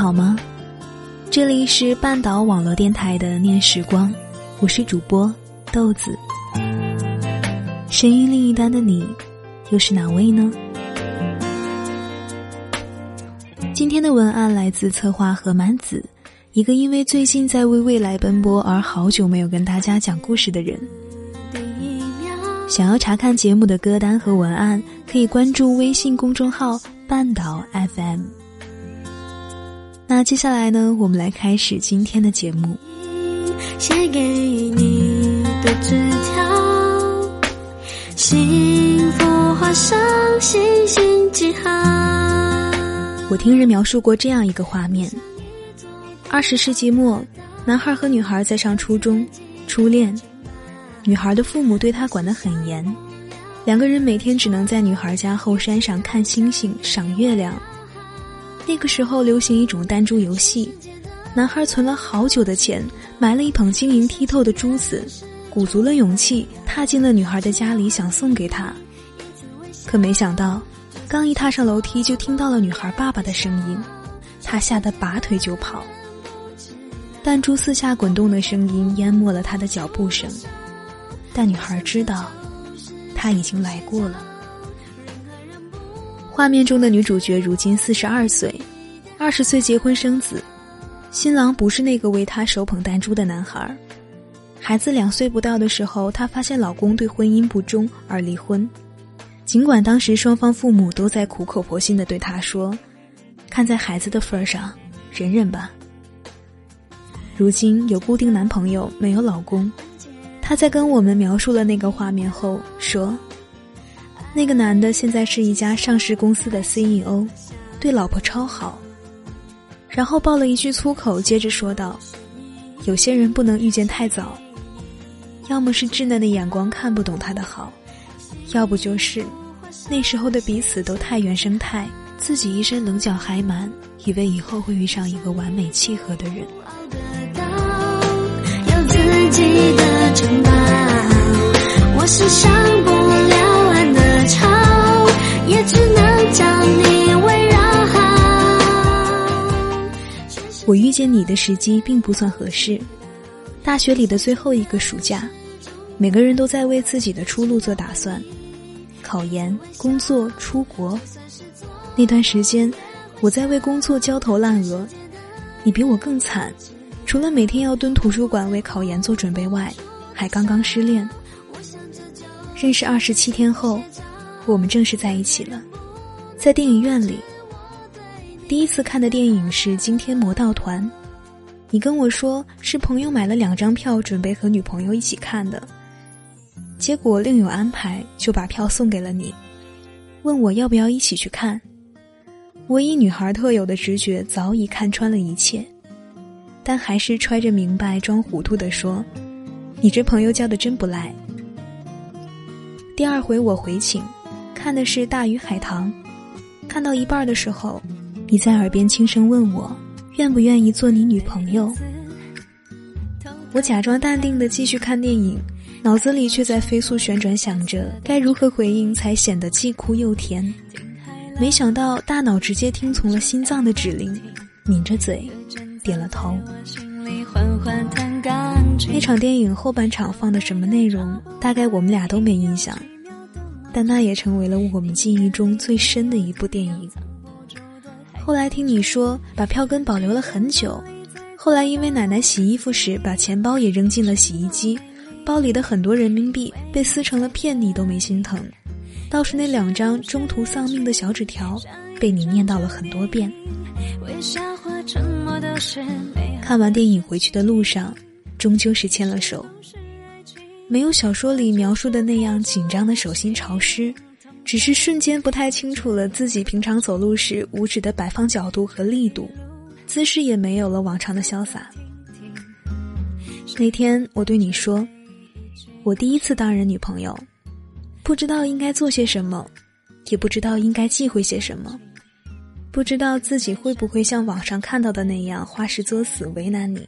好吗？这里是半岛网络电台的念时光，我是主播豆子。声音另一端的你，又是哪位呢？今天的文案来自策划何满子，一个因为最近在为未来奔波而好久没有跟大家讲故事的人。想要查看节目的歌单和文案，可以关注微信公众号“半岛 FM”。那接下来呢，我们来开始今天的节目。写给你的纸条，幸福画上星星记号。我听人描述过这样一个画面：二十世纪末，男孩和女孩在上初中，初恋。女孩的父母对她管得很严，两个人每天只能在女孩家后山上看星星、赏月亮。那个时候流行一种弹珠游戏，男孩存了好久的钱，买了一捧晶莹剔透的珠子，鼓足了勇气踏进了女孩的家里，想送给她。可没想到，刚一踏上楼梯，就听到了女孩爸爸的声音，他吓得拔腿就跑。弹珠四下滚动的声音淹没了他的脚步声，但女孩知道，他已经来过了。画面中的女主角如今四十二岁，二十岁结婚生子，新郎不是那个为她手捧弹珠的男孩。孩子两岁不到的时候，她发现老公对婚姻不忠而离婚。尽管当时双方父母都在苦口婆心的对她说：“看在孩子的份上，忍忍吧。”如今有固定男朋友，没有老公，她在跟我们描述了那个画面后说。那个男的现在是一家上市公司的 CEO，对老婆超好。然后爆了一句粗口，接着说道：“有些人不能遇见太早，要么是稚嫩的眼光看不懂他的好，要不就是那时候的彼此都太原生态，自己一身棱角还蛮，以为以后会遇上一个完美契合的人。”有自己的城堡，我是上不了。我遇见你的时机并不算合适。大学里的最后一个暑假，每个人都在为自己的出路做打算：考研、工作、出国。那段时间，我在为工作焦头烂额。你比我更惨，除了每天要蹲图书馆为考研做准备外，还刚刚失恋。认识二十七天后。我们正式在一起了，在电影院里。第一次看的电影是《惊天魔盗团》，你跟我说是朋友买了两张票，准备和女朋友一起看的，结果另有安排，就把票送给了你，问我要不要一起去看。我以女孩特有的直觉，早已看穿了一切，但还是揣着明白装糊涂的说：“你这朋友交的真不赖。”第二回我回请。看的是《大鱼海棠》，看到一半的时候，你在耳边轻声问我，愿不愿意做你女朋友？我假装淡定的继续看电影，脑子里却在飞速旋转，想着该如何回应才显得既哭又甜。没想到大脑直接听从了心脏的指令，抿着嘴，点了头。那场电影后半场放的什么内容，大概我们俩都没印象。但那也成为了我们记忆中最深的一部电影。后来听你说把票根保留了很久，后来因为奶奶洗衣服时把钱包也扔进了洗衣机，包里的很多人民币被撕成了片，你都没心疼。倒是那两张中途丧命的小纸条，被你念叨了很多遍。看完电影回去的路上，终究是牵了手。没有小说里描述的那样紧张的手心潮湿，只是瞬间不太清楚了自己平常走路时五指的摆放角度和力度，姿势也没有了往常的潇洒。那天我对你说，我第一次当人女朋友，不知道应该做些什么，也不知道应该忌讳些什么。不知道自己会不会像网上看到的那样花式作死为难你，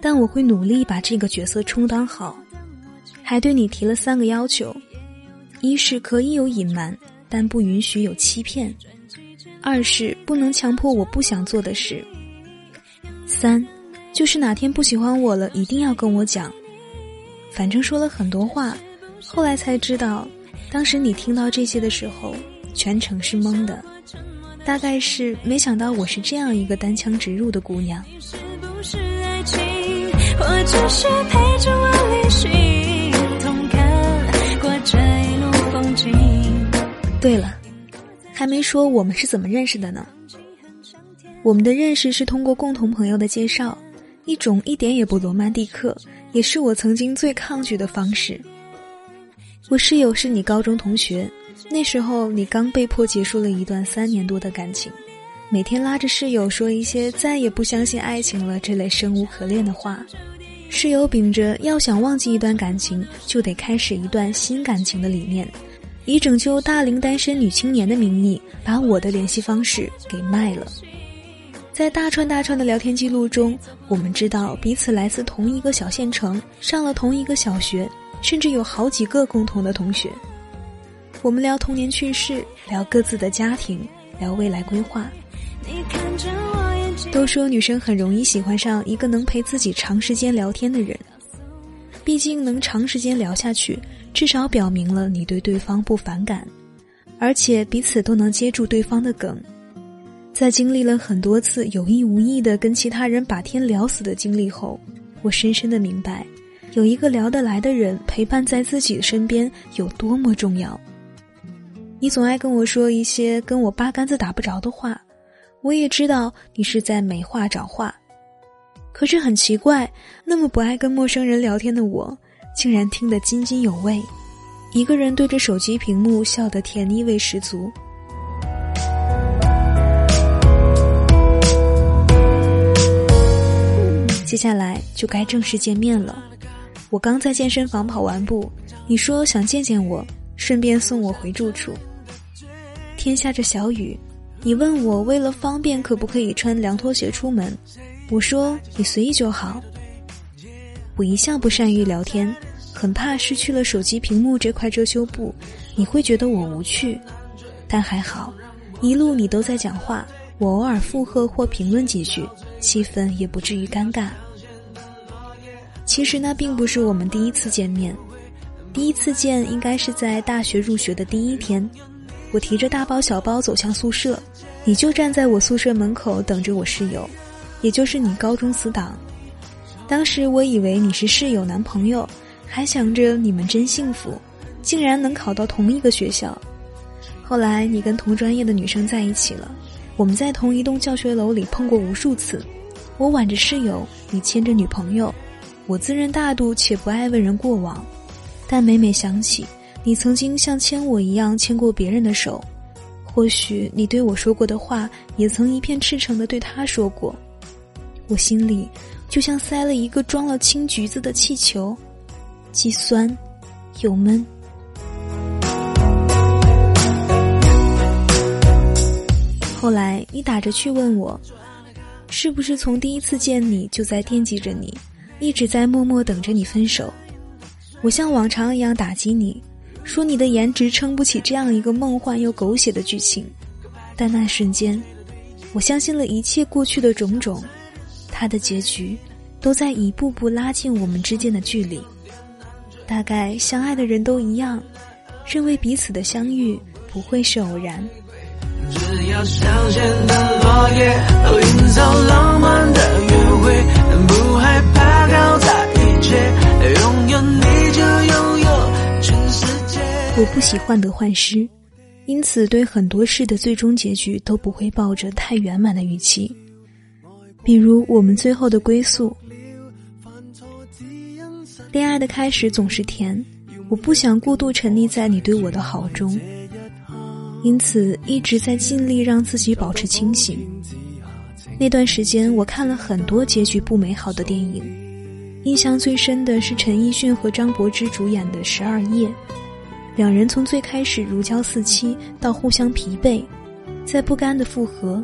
但我会努力把这个角色充当好，还对你提了三个要求：一是可以有隐瞒，但不允许有欺骗；二是不能强迫我不想做的事；三，就是哪天不喜欢我了，一定要跟我讲。反正说了很多话，后来才知道，当时你听到这些的时候，全程是懵的。大概是没想到我是这样一个单枪直入的姑娘。对了，还没说我们是怎么认识的呢？我们的认识是通过共同朋友的介绍，一种一点也不罗曼蒂克，也是我曾经最抗拒的方式。我室友是你高中同学。那时候你刚被迫结束了一段三年多的感情，每天拉着室友说一些再也不相信爱情了这类生无可恋的话。室友秉着要想忘记一段感情就得开始一段新感情的理念，以拯救大龄单身女青年的名义，把我的联系方式给卖了。在大串大串的聊天记录中，我们知道彼此来自同一个小县城，上了同一个小学，甚至有好几个共同的同学。我们聊童年趣事，聊各自的家庭，聊未来规划。都说女生很容易喜欢上一个能陪自己长时间聊天的人，毕竟能长时间聊下去，至少表明了你对对方不反感，而且彼此都能接住对方的梗。在经历了很多次有意无意的跟其他人把天聊死的经历后，我深深的明白，有一个聊得来的人陪伴在自己身边有多么重要。你总爱跟我说一些跟我八竿子打不着的话，我也知道你是在没话找话，可是很奇怪，那么不爱跟陌生人聊天的我，竟然听得津津有味，一个人对着手机屏幕笑得甜腻味十足。接下来就该正式见面了，我刚在健身房跑完步，你说想见见我。顺便送我回住处。天下着小雨，你问我为了方便可不可以穿凉拖鞋出门？我说你随意就好。我一向不善于聊天，很怕失去了手机屏幕这块遮羞布，你会觉得我无趣。但还好，一路你都在讲话，我偶尔附和或评论几句，气氛也不至于尴尬。其实那并不是我们第一次见面。第一次见应该是在大学入学的第一天，我提着大包小包走向宿舍，你就站在我宿舍门口等着我室友，也就是你高中死党。当时我以为你是室友男朋友，还想着你们真幸福，竟然能考到同一个学校。后来你跟同专业的女生在一起了，我们在同一栋教学楼里碰过无数次，我挽着室友，你牵着女朋友，我自认大度且不爱问人过往。但每每想起你曾经像牵我一样牵过别人的手，或许你对我说过的话，也曾一片赤诚的对他说过，我心里就像塞了一个装了青橘子的气球，既酸又闷。后来你打着去问我，是不是从第一次见你就在惦记着你，一直在默默等着你分手。我像往常一样打击你，说你的颜值撑不起这样一个梦幻又狗血的剧情。但那瞬间，我相信了一切过去的种种，他的结局都在一步步拉近我们之间的距离。大概相爱的人都一样，认为彼此的相遇不会是偶然。只要香榭的落叶营造浪漫的约会，不害怕搞砸一切。拥有你就拥有全世界。我不喜患得患失，因此对很多事的最终结局都不会抱着太圆满的预期。比如我们最后的归宿，恋爱的开始总是甜，我不想过度沉溺在你对我的好中，因此一直在尽力让自己保持清醒。那段时间，我看了很多结局不美好的电影，印象最深的是陈奕迅和张柏芝主演的《十二夜》，两人从最开始如胶似漆，到互相疲惫，在不甘的复合，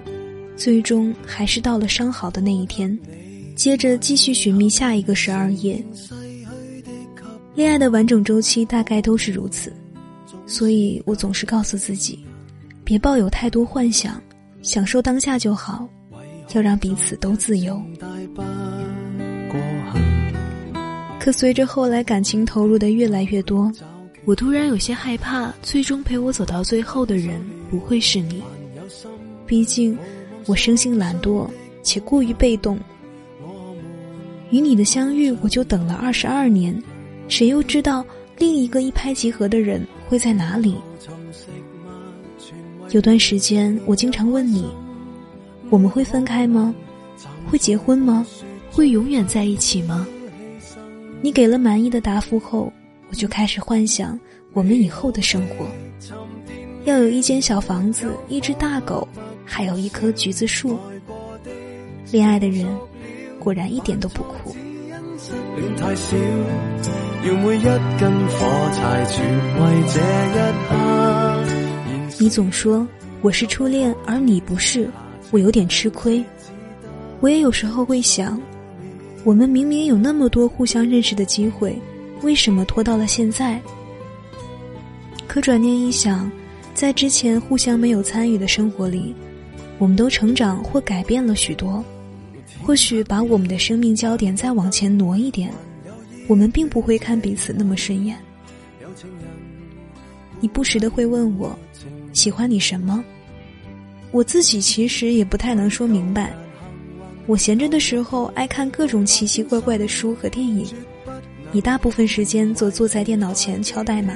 最终还是到了伤好的那一天。接着继续寻觅下一个十二夜。恋爱的完整周期大概都是如此，所以我总是告诉自己，别抱有太多幻想，享受当下就好，要让彼此都自由。可随着后来感情投入的越来越多，我突然有些害怕，最终陪我走到最后的人不会是你。毕竟，我生性懒惰且过于被动。与你的相遇，我就等了二十二年，谁又知道另一个一拍即合的人会在哪里？有段时间，我经常问你：我们会分开吗？会结婚吗？会永远在一起吗？你给了满意的答复后，我就开始幻想我们以后的生活。要有一间小房子，一只大狗，还有一棵橘子树。恋爱的人。果然一点都不苦。你总说我是初恋，而你不是，我有点吃亏。我也有时候会想，我们明明有那么多互相认识的机会，为什么拖到了现在？可转念一想，在之前互相没有参与的生活里，我们都成长或改变了许多。或许把我们的生命焦点再往前挪一点，我们并不会看彼此那么顺眼。你不时的会问我，喜欢你什么？我自己其实也不太能说明白。我闲着的时候爱看各种奇奇怪怪的书和电影，你大部分时间则坐在电脑前敲代码，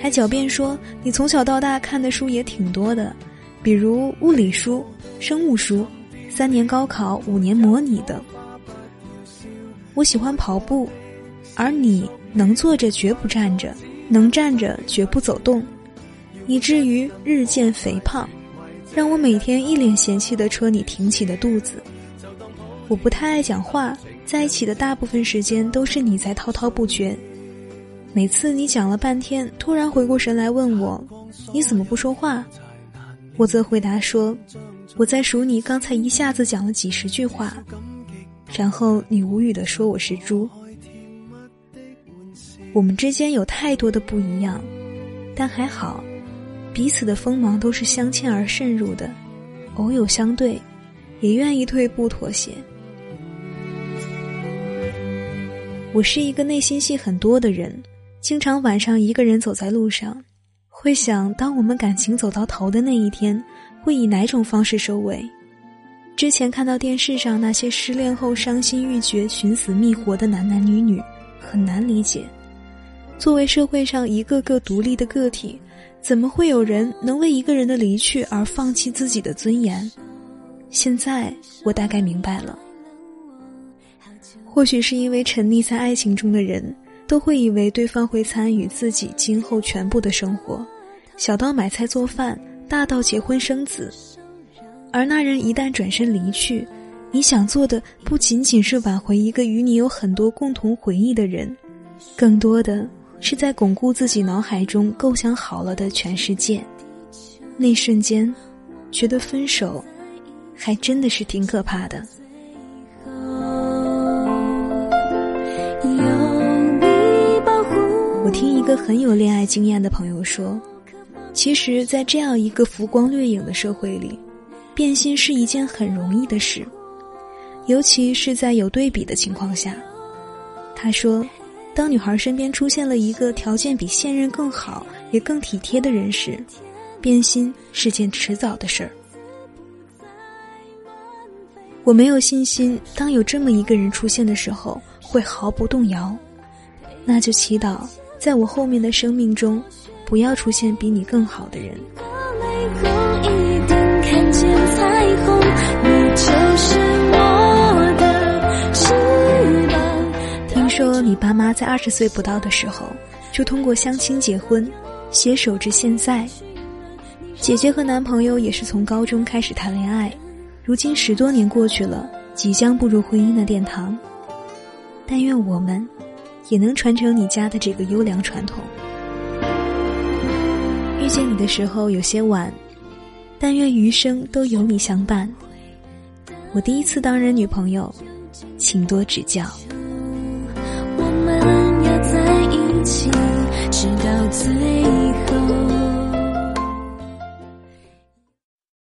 还狡辩说你从小到大看的书也挺多的，比如物理书、生物书。三年高考，五年模拟的。我喜欢跑步，而你能坐着绝不站着，能站着绝不走动，以至于日渐肥胖，让我每天一脸嫌弃的戳你挺起的肚子。我不太爱讲话，在一起的大部分时间都是你在滔滔不绝。每次你讲了半天，突然回过神来问我：“你怎么不说话？”我则回答说。我在数你刚才一下子讲了几十句话，然后你无语的说我是猪。我们之间有太多的不一样，但还好，彼此的锋芒都是镶嵌而渗入的，偶有相对，也愿意退步妥协。我是一个内心戏很多的人，经常晚上一个人走在路上，会想当我们感情走到头的那一天。会以哪种方式收尾？之前看到电视上那些失恋后伤心欲绝、寻死觅活的男男女女，很难理解。作为社会上一个个独立的个体，怎么会有人能为一个人的离去而放弃自己的尊严？现在我大概明白了。或许是因为沉溺在爱情中的人，都会以为对方会参与自己今后全部的生活，小到买菜做饭。大到结婚生子，而那人一旦转身离去，你想做的不仅仅是挽回一个与你有很多共同回忆的人，更多的是在巩固自己脑海中构想好了的全世界。那瞬间，觉得分手，还真的是挺可怕的。一个很有恋爱经验的朋友说。其实，在这样一个浮光掠影的社会里，变心是一件很容易的事，尤其是在有对比的情况下。他说，当女孩身边出现了一个条件比现任更好也更体贴的人时，变心是件迟早的事儿。我没有信心，当有这么一个人出现的时候，会毫不动摇。那就祈祷，在我后面的生命中。不要出现比你更好的人。听说你爸妈在二十岁不到的时候就通过相亲结婚，携手至现在。姐姐和男朋友也是从高中开始谈恋爱，如今十多年过去了，即将步入婚姻的殿堂。但愿我们也能传承你家的这个优良传统。遇见你的时候有些晚，但愿余生都有你相伴。我第一次当人女朋友，请多指教。我们要在一起，直到最。